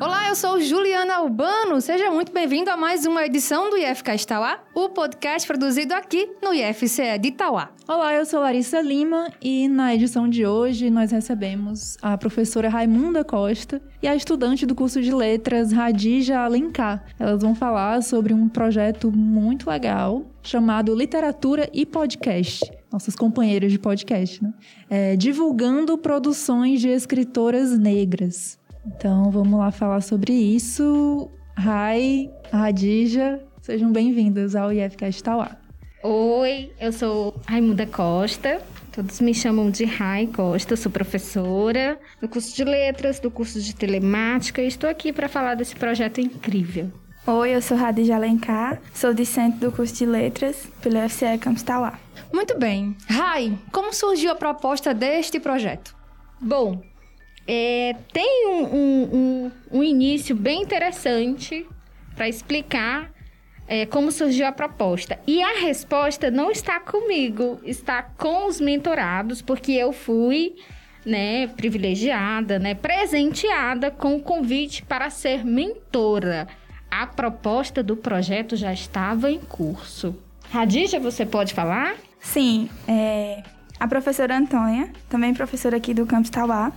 Olá, eu sou Juliana Albano. Seja muito bem-vindo a mais uma edição do IFCast Tauá, o podcast produzido aqui no IFCE de Tauá. Olá, eu sou Larissa Lima e na edição de hoje nós recebemos a professora Raimunda Costa e a estudante do curso de letras Radija Alencar. Elas vão falar sobre um projeto muito legal chamado Literatura e Podcast nossas companheiras de podcast, né? É, divulgando produções de escritoras negras. Então vamos lá falar sobre isso. Rai, Radija, sejam bem-vindas ao IFCast Tauá. Oi, eu sou Raimunda Costa. Todos me chamam de Rai Costa, sou professora do curso de letras, do curso de telemática e estou aqui para falar desse projeto incrível. Oi, eu sou Radija Alencar, sou discente do curso de letras pelo FCE Campus Tauá. Muito bem. Rai, como surgiu a proposta deste projeto? Bom, é, tem um, um, um, um, início bem interessante para explicar é, como surgiu a proposta. E a resposta não está comigo, está com os mentorados, porque eu fui né, privilegiada, né, presenteada com o convite para ser mentora. A proposta do projeto já estava em curso. Radija, você pode falar? Sim, é, a professora Antônia, também professora aqui do Campus Tauá,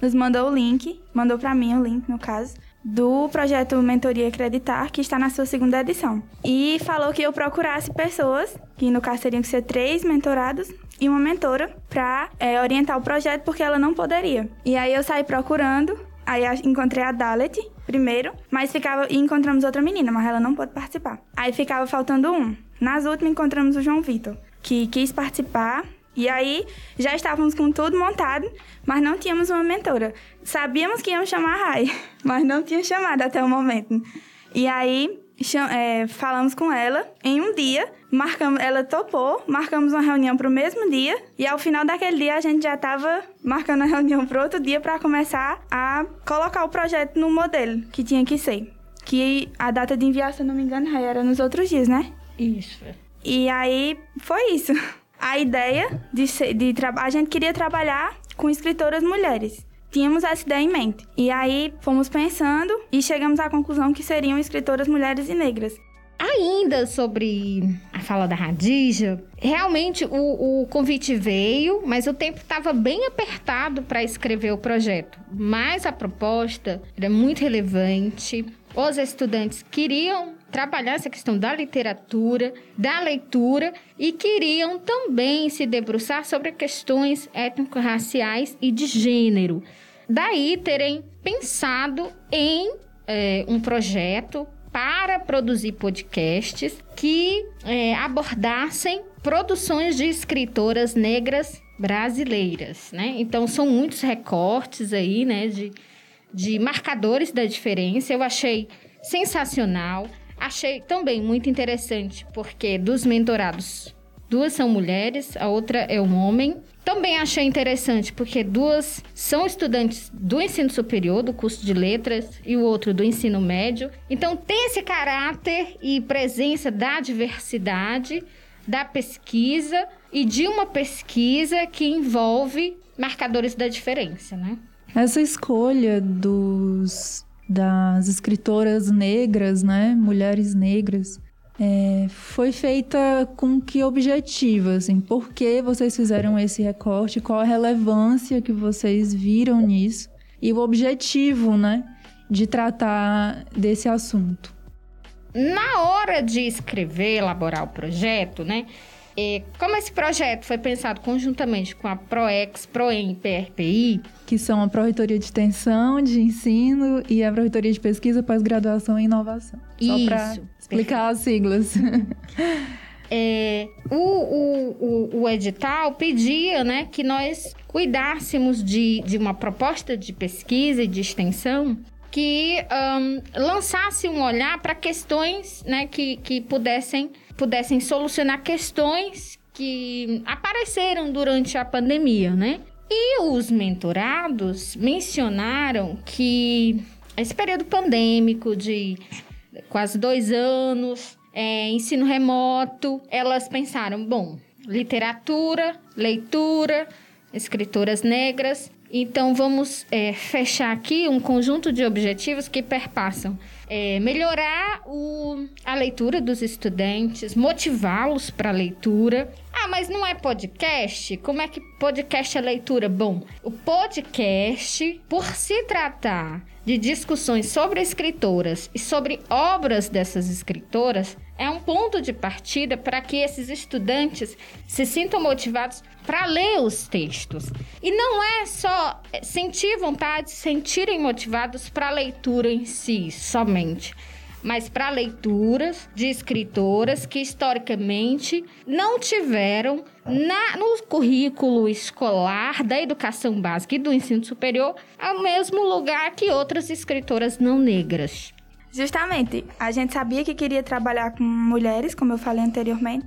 nos mandou o link, mandou para mim o link, no caso, do projeto Mentoria Acreditar, que está na sua segunda edição. E falou que eu procurasse pessoas, que no caso seriam que ser três mentorados e uma mentora, para é, orientar o projeto, porque ela não poderia. E aí eu saí procurando, aí encontrei a Dalet primeiro, mas ficava. E encontramos outra menina, mas ela não pôde participar. Aí ficava faltando um. Nas últimas encontramos o João Vitor, que quis participar e aí já estávamos com tudo montado, mas não tínhamos uma mentora. Sabíamos que íamos chamar a Rai, mas não tinha chamado até o momento. E aí é, falamos com ela em um dia, marcamos, ela topou, marcamos uma reunião para o mesmo dia e ao final daquele dia a gente já estava marcando a reunião para outro dia para começar a colocar o projeto no modelo que tinha que ser. Que a data de enviar, se eu não me engano, era nos outros dias, né? Isso. E aí foi isso a ideia de, ser, de a gente queria trabalhar com escritoras mulheres. Tínhamos essa ideia em mente. E aí fomos pensando e chegamos à conclusão que seriam escritoras mulheres e negras. Ainda sobre a fala da Radija, realmente o, o convite veio, mas o tempo estava bem apertado para escrever o projeto. Mas a proposta era muito relevante. Os estudantes queriam trabalhar essa questão da literatura, da leitura e queriam também se debruçar sobre questões étnico-raciais e de gênero. Daí terem pensado em é, um projeto para produzir podcasts que é, abordassem produções de escritoras negras brasileiras, né? Então são muitos recortes aí, né, de, de marcadores da diferença. Eu achei sensacional. Achei também muito interessante, porque dos mentorados, duas são mulheres, a outra é um homem. Também achei interessante, porque duas são estudantes do ensino superior, do curso de letras, e o outro do ensino médio. Então, tem esse caráter e presença da diversidade, da pesquisa e de uma pesquisa que envolve marcadores da diferença, né? Essa escolha dos das escritoras negras, né, mulheres negras, é, foi feita com que objetivo, assim, por que vocês fizeram esse recorte, qual a relevância que vocês viram nisso? E o objetivo, né, de tratar desse assunto. Na hora de escrever, elaborar o projeto, né, é, como esse projeto foi pensado conjuntamente com a ProEx, ProEM e PRPI... Que são a Pró-Reitoria de Extensão, de Ensino e a Pró-Reitoria de Pesquisa, Pós-Graduação e Inovação. Só para explicar as siglas. É, o, o, o, o, edital pedia né, que nós cuidássemos de, de uma proposta de pesquisa e de extensão que um, lançasse um olhar para questões né, que, que pudessem, pudessem solucionar questões que apareceram durante a pandemia, né? E os mentorados mencionaram que esse período pandêmico de quase dois anos, é, ensino remoto, elas pensaram, bom, literatura, leitura, escritoras negras. Então, vamos é, fechar aqui um conjunto de objetivos que perpassam é, melhorar o, a leitura dos estudantes, motivá-los para a leitura. Ah, mas não é podcast? Como é que podcast é leitura? Bom, o podcast, por se tratar de discussões sobre escritoras e sobre obras dessas escritoras, é um ponto de partida para que esses estudantes se sintam motivados para ler os textos. E não é só sentir vontade, sentirem motivados para a leitura em si, somente mas para leituras de escritoras que historicamente não tiveram na, no currículo escolar da educação básica e do ensino superior o mesmo lugar que outras escritoras não negras. Justamente, a gente sabia que queria trabalhar com mulheres, como eu falei anteriormente,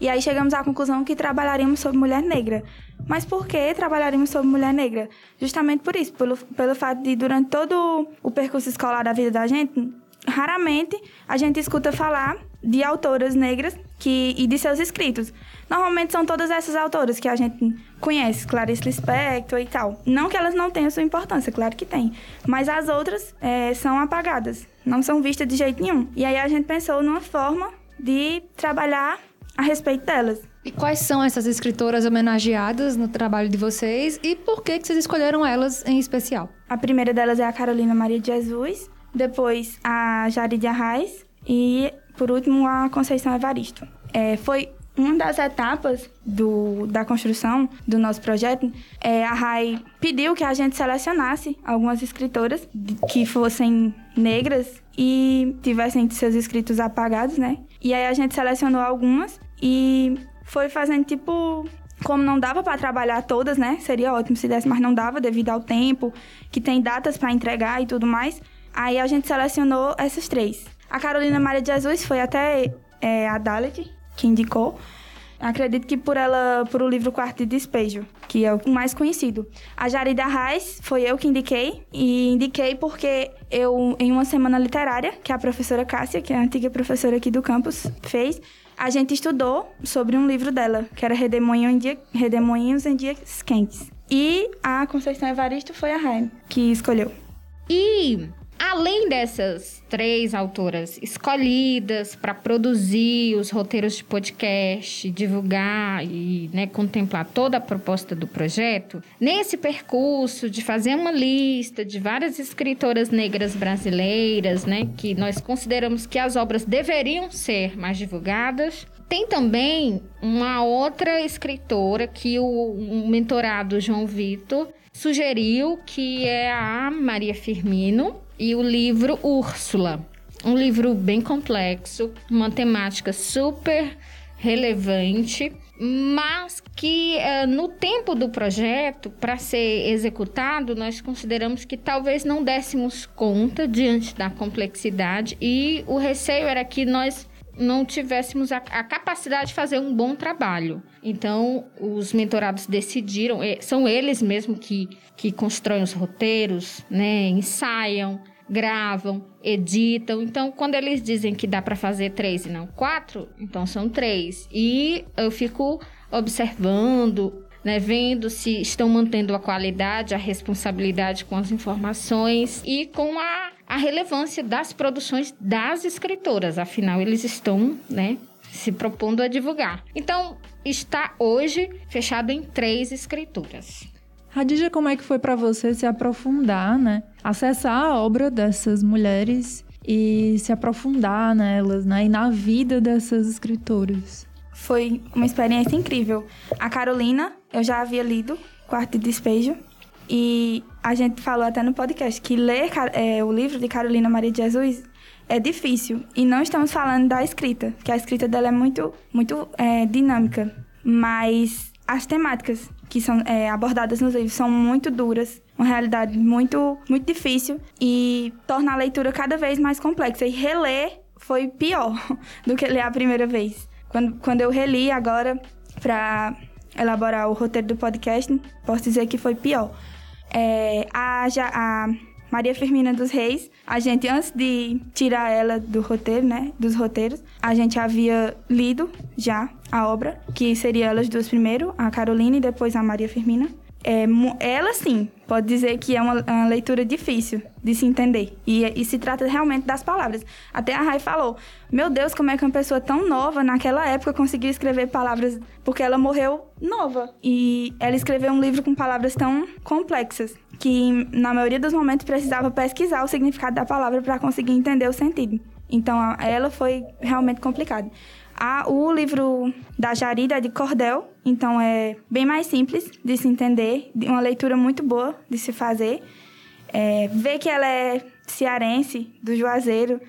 e aí chegamos à conclusão que trabalharíamos sobre mulher negra. Mas por que trabalharíamos sobre mulher negra? Justamente por isso, pelo, pelo fato de durante todo o percurso escolar da vida da gente, raramente a gente escuta falar de autoras negras que, e de seus escritos. Normalmente são todas essas autoras que a gente conhece, Clarice Lispector e tal. Não que elas não tenham sua importância, claro que tem. Mas as outras é, são apagadas, não são vistas de jeito nenhum. E aí a gente pensou numa forma de trabalhar a respeito delas. E quais são essas escritoras homenageadas no trabalho de vocês e por que, que vocês escolheram elas em especial? A primeira delas é a Carolina Maria de Jesus, depois a Jari de Arraes e, por último, a Conceição Evaristo. É, foi uma das etapas do, da construção do nosso projeto, é, a RAI pediu que a gente selecionasse algumas escritoras que fossem negras e tivessem seus escritos apagados, né? E aí a gente selecionou algumas e foi fazendo tipo como não dava para trabalhar todas, né? Seria ótimo se desse, mas não dava devido ao tempo, que tem datas para entregar e tudo mais. Aí a gente selecionou essas três. A Carolina Maria de Jesus foi até é, a Dalet que indicou. Acredito que por ela, por o livro Quarto de Despejo, que é o mais conhecido. A Jarida Reis foi eu que indiquei, e indiquei porque eu, em uma semana literária, que a professora Cássia, que é a antiga professora aqui do campus, fez, a gente estudou sobre um livro dela, que era Redemoinho em dia, Redemoinhos em Dias Quentes. E a Conceição Evaristo foi a Raim que escolheu. E Além dessas três autoras escolhidas para produzir os roteiros de podcast, divulgar e né, contemplar toda a proposta do projeto, nesse percurso de fazer uma lista de várias escritoras negras brasileiras, né, que nós consideramos que as obras deveriam ser mais divulgadas, tem também uma outra escritora que o, o mentorado João Vitor sugeriu, que é a Maria Firmino e o livro Úrsula. Um livro bem complexo, uma temática super relevante, mas que uh, no tempo do projeto, para ser executado, nós consideramos que talvez não dessemos conta diante da complexidade e o receio era que nós não tivéssemos a, a, capacidade de fazer um bom trabalho. Então, os mentorados decidiram, é, são eles mesmo que, que constroem os roteiros, né, ensaiam, gravam, editam. Então, quando eles dizem que dá para fazer três e não quatro, então são três. E eu fico observando, né, vendo se estão mantendo a qualidade, a responsabilidade com as informações e com a, a relevância das produções das escritoras. Afinal, eles estão, né, se propondo a divulgar. Então, está hoje fechado em três escrituras. Radija, como é que foi para você se aprofundar, né? Acessar a obra dessas mulheres e se aprofundar nelas, né? E na vida dessas escritoras. Foi uma experiência incrível. A Carolina, eu já havia lido Quarto de Despejo. E a gente falou até no podcast que ler é, o livro de Carolina Maria de Jesus é difícil. E não estamos falando da escrita, que a escrita dela é muito, muito é, dinâmica. Mas as temáticas que são é, abordadas nos livros são muito duras, uma realidade muito, muito difícil e torna a leitura cada vez mais complexa. E reler foi pior do que ler a primeira vez. Quando, quando eu reli agora para elaborar o roteiro do podcast, posso dizer que foi pior. É, a, a Maria Firmina dos Reis. A gente, antes de tirar ela do roteiro, né? Dos roteiros, a gente havia lido já a obra, que seria elas duas primeiro, a Carolina e depois a Maria Firmina. É, ela sim, pode dizer que é uma, uma, leitura difícil de se entender. E, e, se trata realmente das palavras. Até a Rai falou: Meu Deus, como é que uma pessoa tão nova naquela época conseguiu escrever palavras? Porque ela morreu nova. E ela escreveu um livro com palavras tão complexas que, na maioria dos momentos, precisava pesquisar o significado da palavra para conseguir entender o sentido. Então, ela foi realmente complicado. A, o livro da Jarida é de cordel, então é bem mais simples de se entender, uma leitura muito boa de se fazer. É, ver que ela é cearense, do Juazeiro,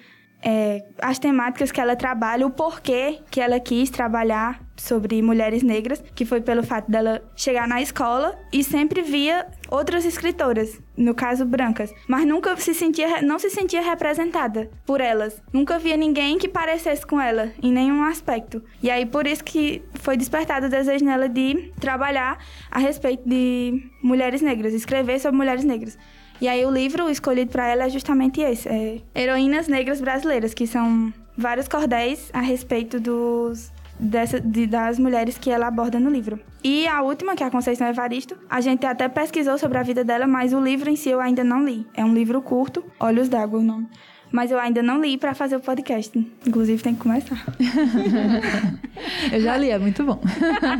é, as temáticas que ela trabalha, o porquê que ela quis trabalhar sobre mulheres negras, que foi pelo fato dela chegar na escola e sempre via outras escritoras, no caso brancas, mas nunca se sentia não se sentia representada por elas. Nunca via ninguém que parecesse com ela em nenhum aspecto. E aí por isso que foi despertado o desejo nela de trabalhar a respeito de mulheres negras, escrever sobre mulheres negras. E aí o livro escolhido para ela é justamente esse, é Heroínas Negras Brasileiras, que são vários cordéis a respeito dos dessa, de, das mulheres que ela aborda no livro. E a última, que é a Conceição Evaristo, a gente até pesquisou sobre a vida dela, mas o livro em si eu ainda não li. É um livro curto, Olhos d'Água o nome. Mas eu ainda não li para fazer o podcast. Inclusive, tem que começar. eu já li, é muito bom.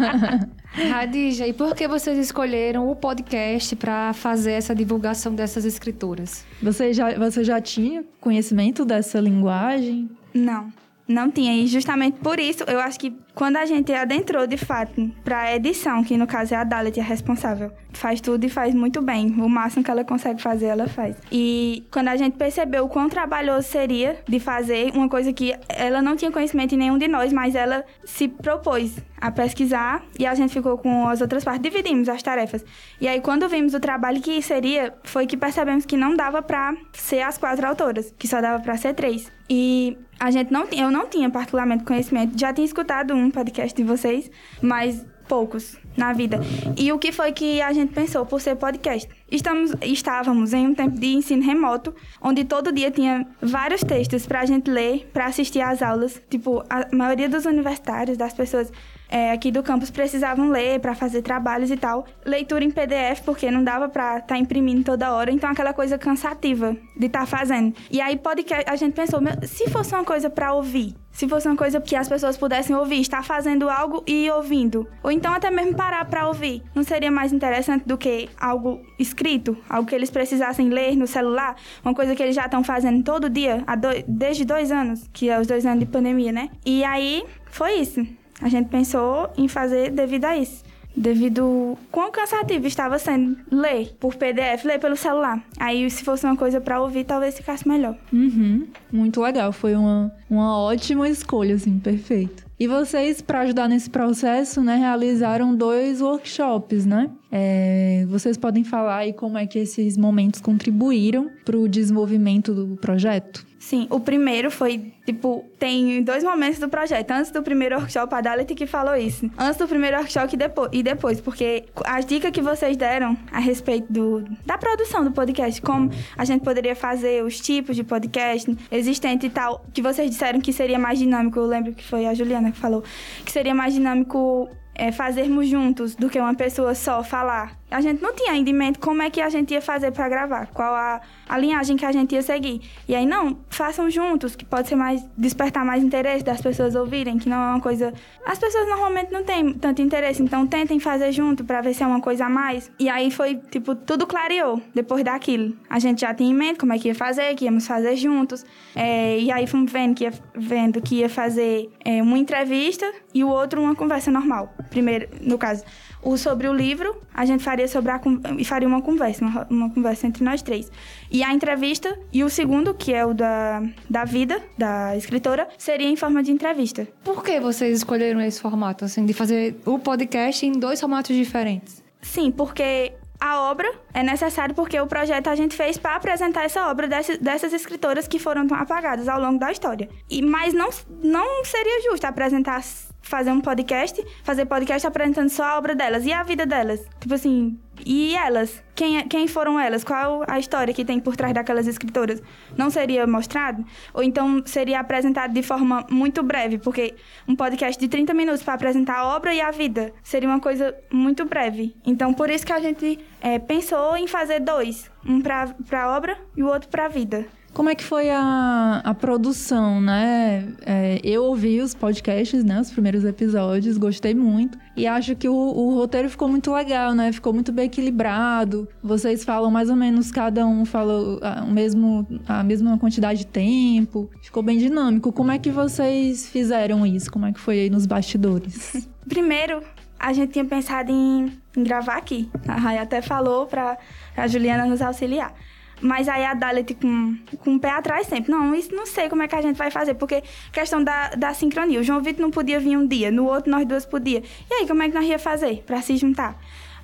Radija, e por que vocês escolheram o podcast para fazer essa divulgação dessas escrituras? Você já, você já tinha conhecimento dessa linguagem? Não. Não tinha, e justamente por isso, eu acho que quando a gente adentrou de fato para a edição, que no caso é a Dalit a responsável, faz tudo e faz muito bem. O máximo que ela consegue fazer, ela faz. E quando a gente percebeu o quão trabalhoso seria de fazer uma coisa que ela não tinha conhecimento em nenhum de nós, mas ela se propôs a pesquisar e a gente ficou com as outras partes, dividimos as tarefas. E aí quando vimos o trabalho que seria, foi que percebemos que não dava para ser as quatro autoras, que só dava para ser três. E a gente não eu não tinha particularmente conhecimento, já tinha escutado um podcast de vocês, mas poucos na vida. E o que foi que a gente pensou por ser podcast? Estamos, estávamos em um tempo de ensino remoto, onde todo dia tinha vários textos para a gente ler, para assistir às aulas. Tipo, a maioria dos universitários, das pessoas é, aqui do campus precisavam ler para fazer trabalhos e tal. Leitura em PDF, porque não dava para estar tá imprimindo toda hora. Então, aquela coisa cansativa de estar tá fazendo. E aí, podcast, a gente pensou, se fosse uma coisa para ouvir, se fosse uma coisa que as pessoas pudessem ouvir, estar fazendo algo e ouvindo, ou então até mesmo parar para ouvir, não seria mais interessante do que algo escrito, algo que eles precisassem ler no celular, uma coisa que eles já estão fazendo todo dia, dois, desde dois anos, que é os dois anos de pandemia, né? E aí foi isso. A gente pensou em fazer devido a isso devido quão cansativo estava sendo ler por PDF, ler pelo celular. Aí, se fosse uma coisa para ouvir, talvez ficasse melhor. Uhum. Muito legal, foi uma, uma ótima escolha, assim, perfeito. E vocês, para ajudar nesse processo, né, realizaram dois workshops, né? É, vocês podem falar aí como é que esses momentos contribuíram para o desenvolvimento do projeto? Sim, o primeiro foi, tipo, tem dois momentos do projeto. Antes do primeiro workshop, a Dalit que falou isso. Antes do primeiro workshop e depois, e depois, porque as dicas que vocês deram a respeito do, da produção do podcast, como a gente poderia fazer, os tipos de podcast existente e tal, que vocês disseram que seria mais dinâmico, eu lembro que foi a Juliana que falou, que seria mais dinâmico é, fazermos juntos do que uma pessoa só falar. A gente não tinha ainda em mente como é que a gente ia fazer para gravar, qual a, a linhagem que a gente ia seguir. E aí, não, façam juntos, que pode ser mais, despertar mais interesse das pessoas ouvirem, que não é uma coisa. As pessoas normalmente não têm tanto interesse, então tentem fazer junto para ver se é uma coisa a mais. E aí foi, tipo, tudo clareou depois daquilo. A gente já tinha em mente como é que ia fazer, que íamos fazer juntos. É, e aí fomos vendo que ia, vendo que ia fazer é, uma entrevista e o outro uma conversa normal. Primeiro, no caso o sobre o livro, a gente faria sobre a e faria uma conversa, uma, uma, conversa entre nós três. E a entrevista e o segundo, que é o da, da vida da escritora, seria em forma de entrevista. Por que vocês escolheram esse formato assim de fazer o podcast em dois formatos diferentes? Sim, porque a obra é necessário porque o projeto a gente fez para apresentar essa obra dessas, dessas escritoras que foram apagadas ao longo da história. E mas não não seria justo apresentar fazer um podcast, fazer podcast apresentando só a obra delas e a vida delas. Tipo assim, E elas? Quem, é, quem foram elas? Qual a história que tem por trás daquelas escritoras? Não seria mostrado? Ou então seria apresentado de forma muito breve? Porque um podcast de 30 minutos para apresentar a obra e a vida seria uma coisa muito breve. Então, por isso que a gente é, pensou em fazer dois: um para a obra e o outro para a vida. Como é que foi a, a produção, né? É, eu ouvi os podcasts, né? Os primeiros episódios, gostei muito. E acho que o, o, roteiro ficou muito legal, né? Ficou muito bem equilibrado. Vocês falam mais ou menos, cada um fala a, o mesmo, a mesma quantidade de tempo. Ficou bem dinâmico. Como é que vocês fizeram isso? Como é que foi aí nos bastidores? Primeiro, a gente tinha pensado em, em gravar aqui. A Rai até falou para a Juliana nos auxiliar. Mas aí a Dalit com, com o pé atrás sempre. Não, isso não sei como é que a gente vai fazer, porque questão da, da sincronia. O João Vitor não podia vir um dia, no outro nós duas podia. E aí, como é que nós ia fazer para se juntar?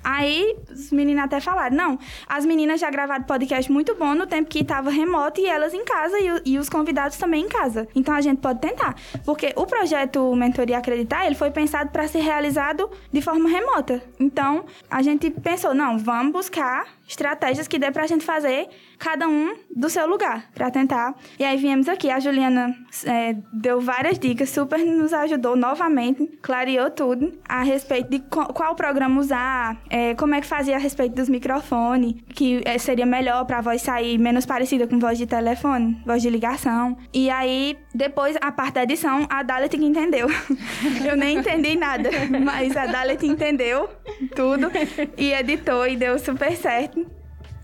Aí os meninos até falaram: não, as meninas já gravaram podcast muito bom no tempo que estava remoto e elas em casa e, e, os convidados também em casa. Então a gente pode tentar. Porque o projeto Mentoria Acreditar ele foi pensado para ser realizado de forma remota. Então a gente pensou: não, vamos buscar estratégias que dê pra gente fazer cada um do seu lugar para tentar. E aí viemos aqui, a Juliana é, deu várias dicas, super nos ajudou novamente, clareou tudo a respeito de qual programa usar, é, como é que fazia a respeito dos microfones, que é, seria melhor para a voz sair menos parecida com voz de telefone, voz de ligação. E aí, depois, a parte da edição, a Dalit que entendeu. Eu nem entendi nada, mas a Dalit entendeu tudo e editou e deu super certo.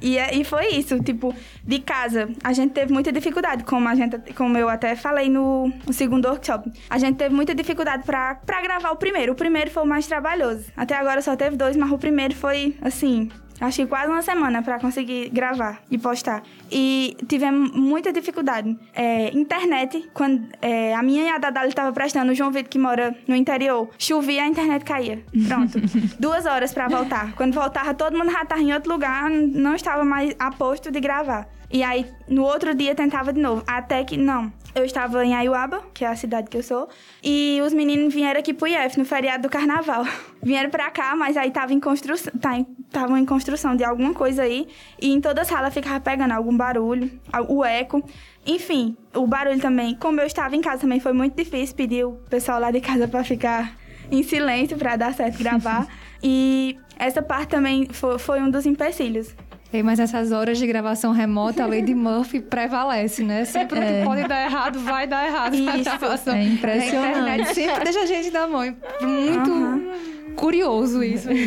E, é, e foi isso, tipo, de casa, a gente teve muita dificuldade, como, a gente, como eu até falei no, no segundo workshop. A gente teve muita dificuldade para gravar o primeiro. O primeiro foi o mais trabalhoso. Até agora só teve dois, mas o primeiro foi, assim, Achei quase uma semana para conseguir gravar e postar. E tivemos muita dificuldade. É, internet, quando é, a minha e a Dadali estava prestando, o João Vitor, que mora no interior, chovia, a internet caía. Pronto. Duas horas para voltar. Quando voltava, todo mundo já estava em outro lugar, não estava mais a posto de gravar. E aí, no outro dia, tentava de novo. Até que, não. Eu estava em Aiuaba, que é a cidade que eu sou, e os meninos vieram aqui pro IF, no feriado do carnaval. vieram pra cá, mas aí tava em construção, tá, estavam em construção de alguma coisa aí, e em toda a sala ficava pegando algum barulho, o eco. Enfim, o barulho também. Como eu estava em casa também foi muito difícil pedir o pessoal lá de casa para ficar em silêncio para dar certo gravar. e essa parte também foi, foi um dos empecilhos. Ei, mas essas horas de gravação remota, a lei de Murphy prevalece, né? Sempre é. que pode dar errado, vai dar errado. Isso, é impressionante. A internet sempre deixa a gente na mão. Muito uhum. curioso isso.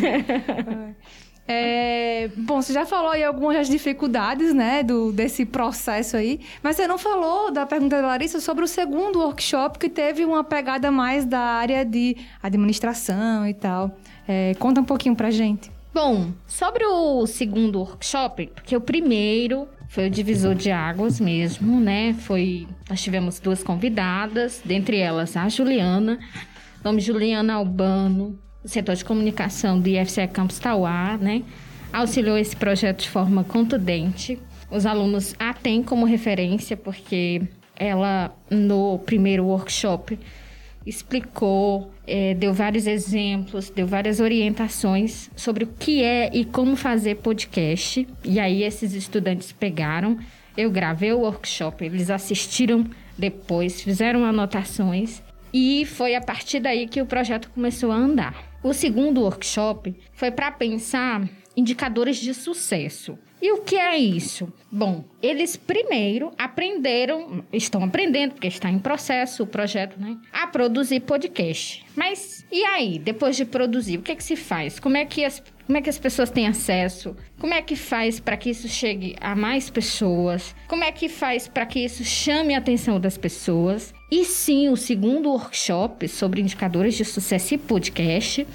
É, bom, você já falou aí algumas das dificuldades, né, do, desse processo aí, mas você não falou da pergunta da Larissa sobre o segundo workshop que teve uma pegada mais da área de administração e tal. É, conta um pouquinho pra gente. Bom, sobre o segundo workshop, porque o primeiro foi o divisor de águas mesmo, né? Foi, nós tivemos duas convidadas, dentre elas a Juliana, nome Juliana Albano, setor de comunicação do IFCE Campus Tauá, né? Auxiliou esse projeto de forma contundente. Os alunos a têm como referência porque ela no primeiro workshop explicou, é, deu vários exemplos, deu várias orientações sobre o que é e como fazer podcast. E aí esses estudantes pegaram, eu gravei o workshop, eles assistiram depois, fizeram anotações e foi a partir daí que o projeto começou a andar. O segundo workshop foi para pensar indicadores de sucesso. E o que é isso? Bom, eles primeiro aprenderam, estão aprendendo, porque está em processo o projeto, né? A produzir podcast. Mas e aí, depois de produzir, o que é que se faz? Como é que as, como é que as pessoas têm acesso? Como é que faz para que isso chegue a mais pessoas? Como é que faz para que isso chame a atenção das pessoas? E sim, o segundo workshop sobre indicadores de sucesso e podcast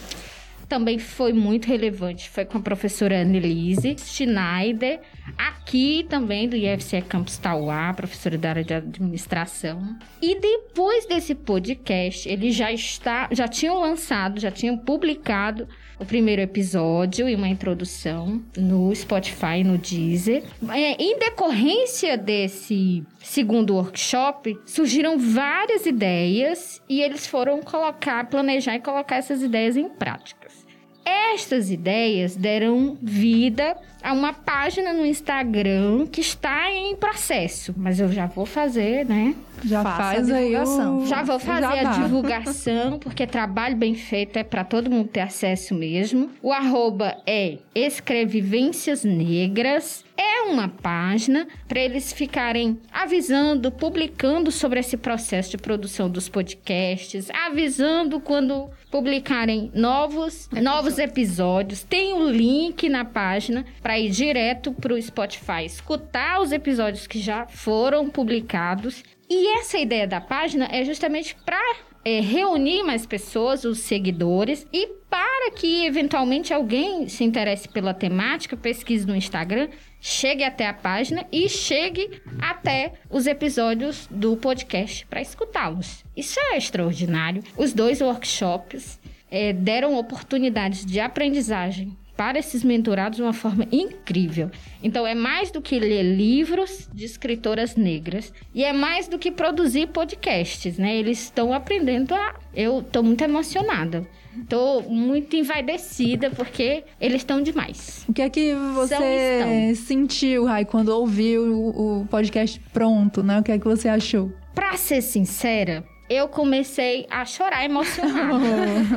também foi muito relevante foi com a professora Annelise Schneider, aqui também do IFCE Campus Tauá, professora da área de administração. E depois desse podcast, eles já está, já tinham lançado, já tinham publicado o primeiro episódio e uma introdução no Spotify no Deezer. É, em decorrência desse segundo workshop, surgiram várias ideias e eles foram colocar, planejar e colocar essas ideias em práticas. Estas ideias deram vida a uma página no Instagram que está em processo, mas eu já vou fazer, né? Já Faça faz a aí divulgação. o... Já vou fazer a jabá. divulgação, porque trabalho bem feito é para todo mundo ter acesso mesmo. O arroba é Escrevivências Negras. É uma página para eles ficarem avisando, publicando sobre esse processo de produção dos podcasts, avisando quando publicarem novos, novos episódios. Tem o link na página para ir direto para o Spotify, escutar os episódios que já foram publicados. E essa ideia da página é justamente para reunir mais pessoas, os seguidores, e para que eventualmente alguém se interesse pela temática, pesquise no Instagram, chegue até a página e chegue até os episódios do podcast para escutá-los. Isso é extraordinário. Os dois workshops eh, deram oportunidades de aprendizagem para esses mentorados de uma forma incrível. Então é mais do que ler livros de escritoras negras e é mais do que produzir podcasts, né? Eles estão aprendendo a. Eu estou muito emocionada. Estou muito envaidecida porque eles estão demais. O que é que você sentiu, Rai, quando ouviu o, o podcast pronto, né? O que é que você achou? Pra ser sincera, eu comecei a chorar emocionada.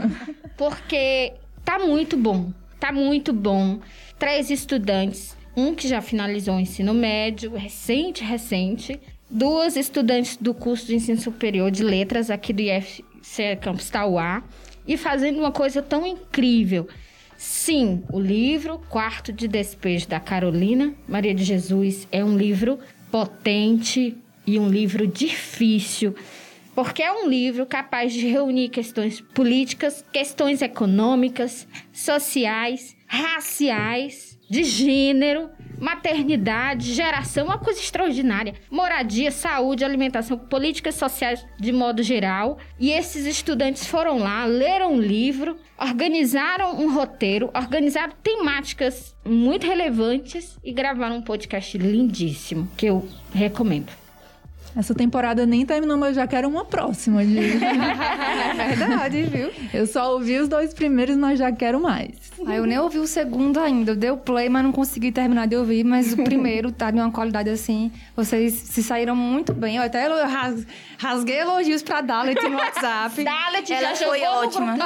porque tá muito bom. Tá muito bom. Três estudantes, um que já finalizou o ensino médio, recente, recente. Duas estudantes do curso de ensino superior de letras aqui do IFC Campus Tauá. E fazendo uma coisa tão incrível. Sim, o livro Quarto de Despejo da Carolina Maria de Jesus é um livro potente e um livro difícil, porque é um livro capaz de reunir questões políticas, questões econômicas, sociais, raciais, de gênero, maternidade, geração, uma coisa extraordinária. Moradia, saúde, alimentação, políticas sociais de modo geral. E esses estudantes foram lá, leram o livro, organizaram um roteiro, organizaram temáticas muito relevantes e gravaram um podcast lindíssimo que eu recomendo. Essa temporada nem terminou, mas eu já quero uma próxima. De... É verdade, viu? eu só ouvi os dois primeiros, mas já quero mais. Aí eu nem ouvi o segundo ainda. Eu dei o play, mas não consegui terminar de ouvir. Mas o primeiro tá de uma qualidade assim. Vocês se saíram muito bem. Eu até rasguei elogios pra Dalet no WhatsApp. Dalet Ela já foi ótima.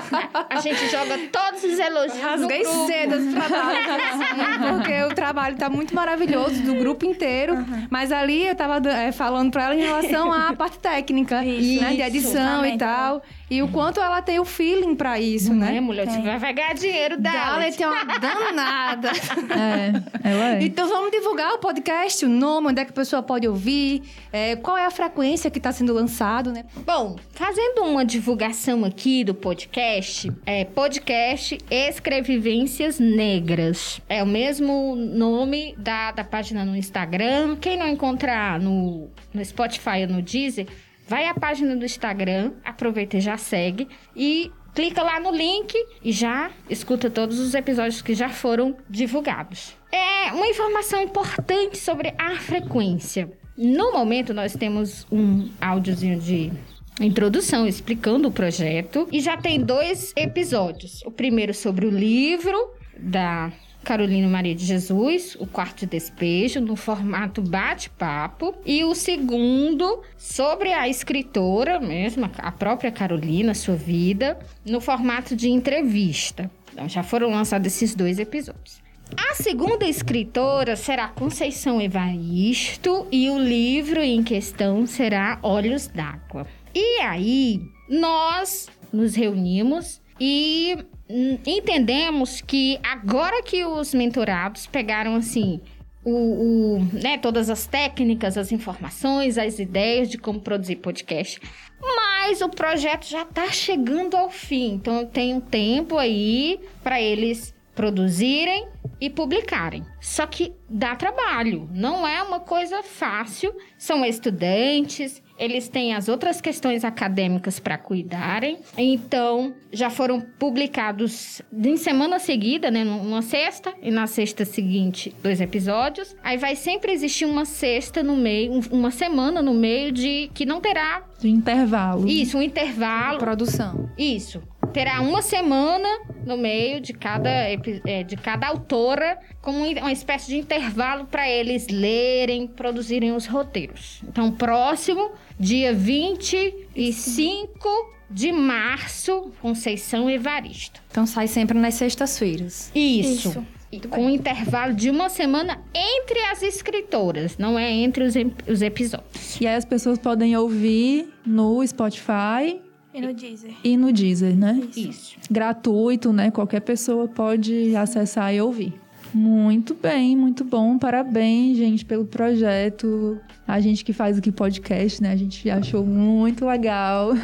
A gente joga todos os elogios Rasguei no grupo. cedas pra Dalet, assim, porque o trabalho tá muito maravilhoso do grupo inteiro. Mas ali eu tava eh, falando pra ela relação à parte técnica, Isso. né? De Isso. edição e tal. E o quanto ela tem o feeling pra isso, Né, né? mulher? Você vai ganhar dinheiro dela. Dalet é uma danada. É, ela é. Então vamos divulgar o podcast, o nome, onde é que a pessoa pode ouvir, é, qual é a frequência que está sendo lançado, né? Bom, fazendo uma divulgação aqui do podcast, é podcast Escrevivências Negras. É o mesmo nome da, da página no Instagram. Quem não encontrar no, no Spotify ou no Deezer, vai à página do Instagram, aproveita e já segue e clica lá no link e já escuta todos os episódios que já foram divulgados. É uma informação importante sobre a frequência. No momento, nós temos um áudiozinho de introdução explicando o projeto e já tem dois episódios. O primeiro sobre o livro da Carolina Maria de Jesus, o quarto de despejo, no formato bate-papo. E o segundo sobre a escritora mesmo, a própria Carolina, sua vida, no formato de entrevista. Então, já foram lançados esses dois episódios. A segunda escritora será Conceição Evaristo e o livro em questão será Olhos d'Água. E aí, nós nos reunimos e entendemos que agora que os mentorados pegaram assim o, o, né, todas as técnicas, as informações, as ideias de como produzir podcast, mas o projeto já está chegando ao fim. Então eu tenho tempo aí para eles produzirem e publicarem. Só que dá trabalho, não é uma coisa fácil. São estudantes, eles têm as outras questões acadêmicas para cuidarem. Então, já foram publicados em semana seguida, né, numa sexta e na sexta seguinte dois episódios. Aí vai sempre existir uma sexta no meio, um- uma semana no meio de que não terá De intervalo. isso, um intervalo. Produção. Isso. Terá uma semana no meio de cada, é, de cada autora, como um- uma espécie de intervalo para eles lerem, produzirem os roteiros. Então, próximo, dia 25 de março, Conceição Evaristo. Então sai sempre nas sextas-feiras. Isso. Isso. E com um intervalo de uma semana entre as escritoras, não é entre os, os episódios. E aí as pessoas podem ouvir no Spotify E no Deezer. e no Deezer, né? Isso. Gratuito, né? Qualquer pessoa pode acessar e ouvir. Muito bem, muito bom. Parabéns, gente, pelo projeto. A gente que faz aqui podcast, né? A gente achou muito legal.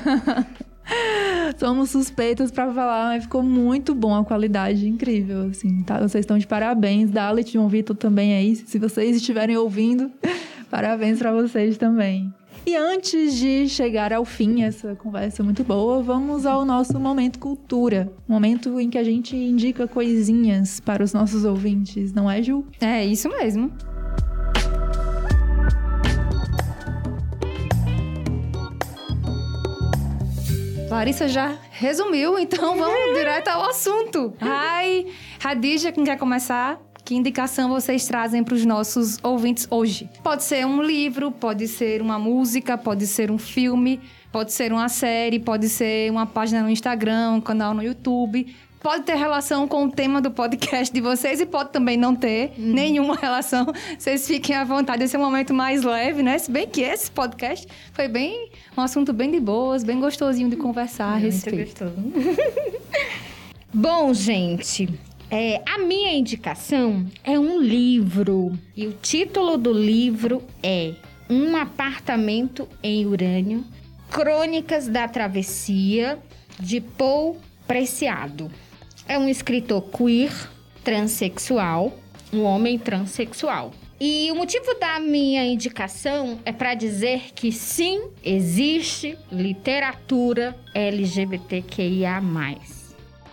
Somos suspeitas pra falar, mas ficou muito bom a qualidade, incrível, assim, tá? Vocês estão de parabéns. Dalit, João Vitor também aí, se vocês estiverem ouvindo, parabéns pra vocês também. E antes de chegar ao fim essa conversa muito boa, vamos ao nosso momento cultura, momento em que a gente indica coisinhas para os nossos ouvintes, não é, Ju? É isso mesmo. Larissa já resumiu, então vamos direto ao assunto. Ai, Radija, quem quer começar? Que indicação vocês trazem para os nossos ouvintes hoje? Pode ser um livro, pode ser uma música, pode ser um filme, pode ser uma série, pode ser uma página no Instagram, um canal no YouTube. Pode ter relação com o tema do podcast de vocês e pode também não ter nenhuma relação. Vocês fiquem à vontade. Esse é um momento mais leve, né? Se bem que esse podcast foi bem um assunto bem de boas, bem gostosinho de conversar a respeito. Bom, gente, é, a minha indicação é um livro. E o título do livro é Um Apartamento em Urânio Crônicas da Travessia, de Paul Preciado. É um escritor queer, transexual, um homem transexual. E o motivo da minha indicação é para dizer que sim, existe literatura LGBTQIA.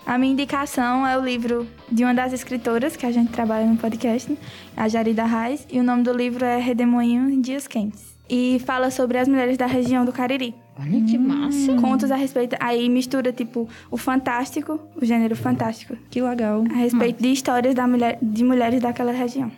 A minha indicação é o livro de uma das escritoras que a gente trabalha no podcast, a Jarida Reis, e o nome do livro é Redemoinho em Dias Quentes. E fala sobre as mulheres da região do Cariri. Olha que massa! Contos a respeito. Aí mistura, tipo, o fantástico, o gênero fantástico, Que legal. a respeito de histórias da mulher, de mulheres daquela região.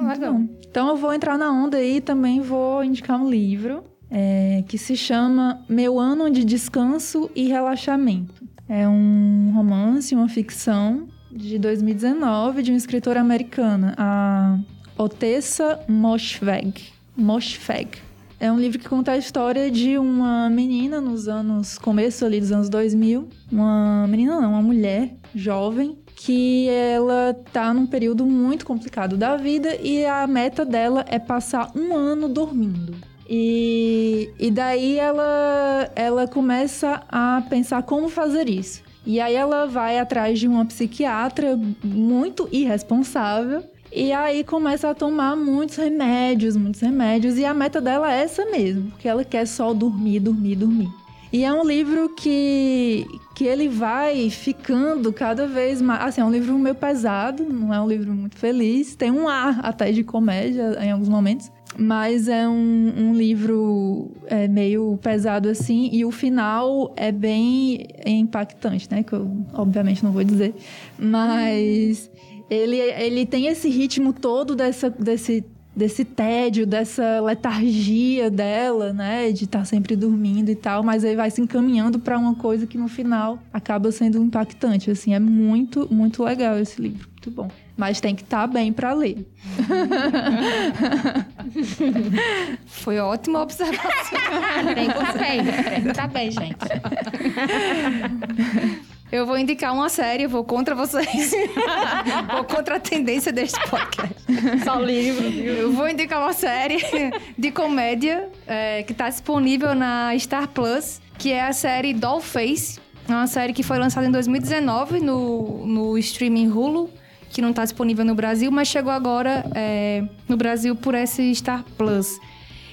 Legal. Então eu vou entrar na onda aí e também vou indicar um livro é, que se chama Meu Ano de Descanso e Relaxamento. É um romance, uma ficção de 2019 de uma escritora americana, a Otessa Moshfegh. Moshfegh. É um livro que conta a história de uma menina nos anos começo ali dos anos 2000, uma menina não, uma mulher jovem que ela tá num período muito complicado da vida e a meta dela é passar um ano dormindo. E, e daí ela, ela começa a pensar como fazer isso. E aí ela vai atrás de uma psiquiatra muito irresponsável. E aí começa a tomar muitos remédios, muitos remédios. E a meta dela é essa mesmo, porque ela quer só dormir, dormir, dormir. E é um livro que, que ele vai ficando cada vez mais. Assim, é um livro meio pesado, não é um livro muito feliz. Tem um ar até de comédia em alguns momentos. Mas é um, um livro é, meio pesado assim. E o final é bem impactante, né? Que eu, obviamente, não vou dizer. Mas ele, ele tem esse ritmo todo dessa, desse desse tédio, dessa letargia dela, né, de estar sempre dormindo e tal, mas aí vai se encaminhando para uma coisa que no final acaba sendo impactante, assim, é muito, muito legal esse livro, muito bom. Mas tem que estar bem para ler. Foi ótima observação. Tem que tá bem, tem que tá bem, gente. Eu vou indicar uma série, eu vou contra vocês. vou contra a tendência deste podcast. Só livro. Eu vou indicar uma série de comédia é, que está disponível na Star Plus, que é a série Dollface. É uma série que foi lançada em 2019 no, no streaming Hulu, que não está disponível no Brasil, mas chegou agora é, no Brasil por esse Star Plus.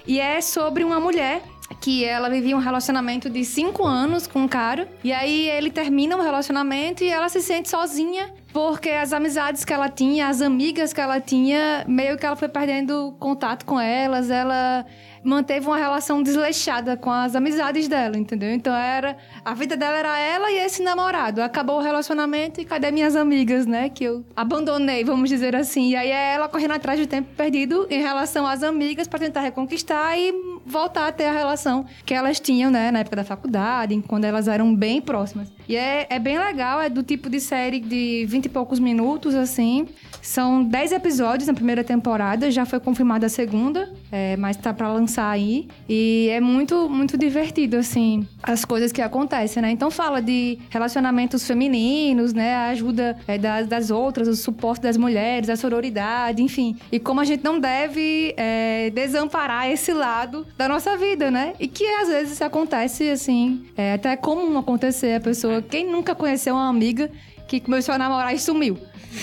E é sobre uma mulher que ela vivia um relacionamento de cinco anos com um cara. E aí ele termina o relacionamento e ela se sente sozinha. Porque as amizades que ela tinha, as amigas que ela tinha, meio que ela foi perdendo contato com elas. Ela manteve uma relação desleixada com as amizades dela, entendeu? Então era. A vida dela era ela e esse namorado. Acabou o relacionamento e cadê minhas amigas, né? Que eu abandonei, vamos dizer assim. E aí é ela correndo atrás do tempo perdido em relação às amigas para tentar reconquistar e voltar a ter a relação que elas tinham, né? Na época da faculdade, quando elas eram bem próximas. E é, é bem legal, é do tipo de série de 20 e poucos minutos, assim. São 10 episódios na primeira temporada, já foi confirmada a segunda, é, mas tá para lançar aí. E é muito, muito divertido, assim, as coisas que acontecem, né? Então fala de relacionamentos femininos, né? A ajuda é, das, das outras, o suporte das mulheres, a sororidade, enfim. E como a gente não deve é, desamparar esse lado da nossa vida, né? E que às vezes acontece, assim, é até comum acontecer a pessoa. Quem nunca conheceu uma amiga que começou a namorar e sumiu?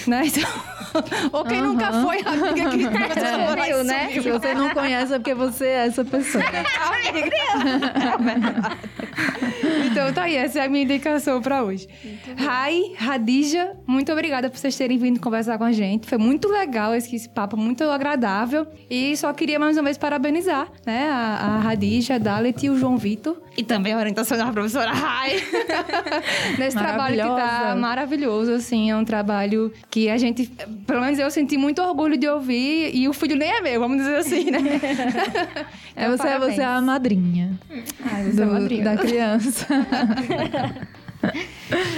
Né? Então, ou quem uhum. nunca foi amiga que é, né? Se você não conhece é porque você é essa pessoa. então tá aí, essa é a minha indicação para hoje. Rai, Radija, muito obrigada por vocês terem vindo conversar com a gente. Foi muito legal esse, esse papo, muito agradável. E só queria mais uma vez parabenizar né, a, a Radija, a Dalet e o João Vitor. E também a orientação da professora Rai. Nesse trabalho que tá maravilhoso, assim. É um trabalho que a gente, pelo menos eu senti muito orgulho de ouvir. E o filho nem é meu, vamos dizer assim, né? é, você, é, você é a madrinha. Você do, é a madrinha. Da criança.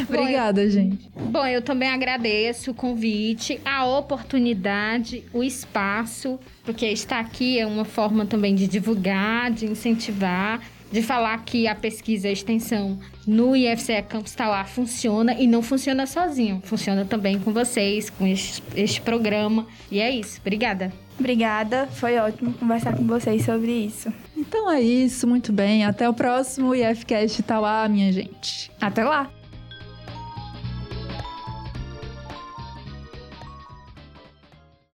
Obrigada, bom, gente. Bom, eu também agradeço o convite, a oportunidade, o espaço, porque estar aqui é uma forma também de divulgar, de incentivar, de falar que a pesquisa e a extensão no IFCE Campus Tauá funciona e não funciona sozinho, funciona também com vocês, com este, este programa. E é isso. Obrigada. Obrigada, foi ótimo conversar com vocês sobre isso. Então é isso, muito bem. Até o próximo IFCast Tauá, minha gente. Até lá!